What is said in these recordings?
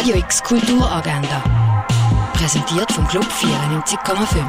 Radio X Kulturagenda. Präsentiert vom Club 94,5.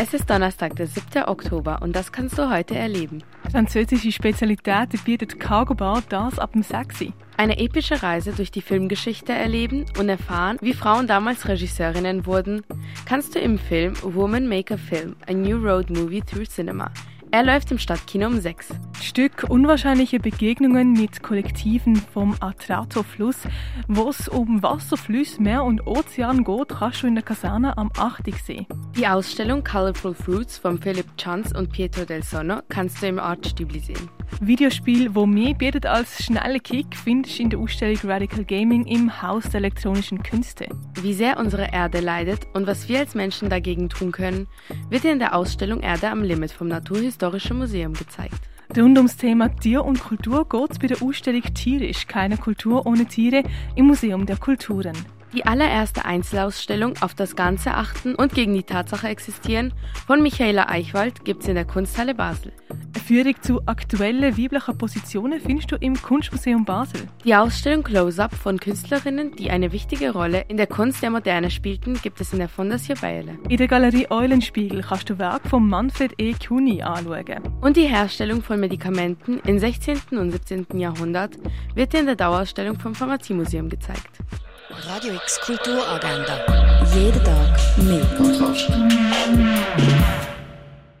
Es ist Donnerstag, der 7. Oktober und das kannst du heute erleben. Französische Spezialitäten bietet Cargo Bar das ab dem 6. Eine epische Reise durch die Filmgeschichte erleben und erfahren, wie Frauen damals Regisseurinnen wurden, kannst du im Film Woman Make a Film, a New Road Movie Through Cinema er läuft im Stadtkino um 6. Stück Unwahrscheinliche Begegnungen mit Kollektiven vom Atrato-Fluss. Wo es um Wasserflüsse, Meer und Ozean geht, kannst du in der Kaserne am 8. sehen. Die Ausstellung Colorful Fruits von Philipp Chanz und Pietro del Sonno kannst du im Artstübli sehen. Videospiel, wo mehr bietet als schnelle Kick, findest du in der Ausstellung Radical Gaming im Haus der elektronischen Künste. Wie sehr unsere Erde leidet und was wir als Menschen dagegen tun können, wird in der Ausstellung Erde am Limit vom Naturhistorischen Museum gezeigt. Rund ums Thema Tier und Kultur geht es bei der Ausstellung Tierisch, keine Kultur ohne Tiere im Museum der Kulturen. Die allererste Einzelausstellung auf das Ganze achten und gegen die Tatsache existieren von Michaela Eichwald gibt es in der Kunsthalle Basel. Führung zu aktuellen weiblichen Positionen findest du im Kunstmuseum Basel. Die Ausstellung Close-Up von Künstlerinnen, die eine wichtige Rolle in der Kunst der Moderne spielten, gibt es in der Fondation Bayerle. In der Galerie Eulenspiegel kannst du Werk von Manfred E. Cuny anschauen. Und die Herstellung von Medikamenten im 16. und 17. Jahrhundert wird in der Dauerausstellung vom Pharmaziemuseum gezeigt. Radio X Kulturagenda. Jeden Tag mehr. Kontrast.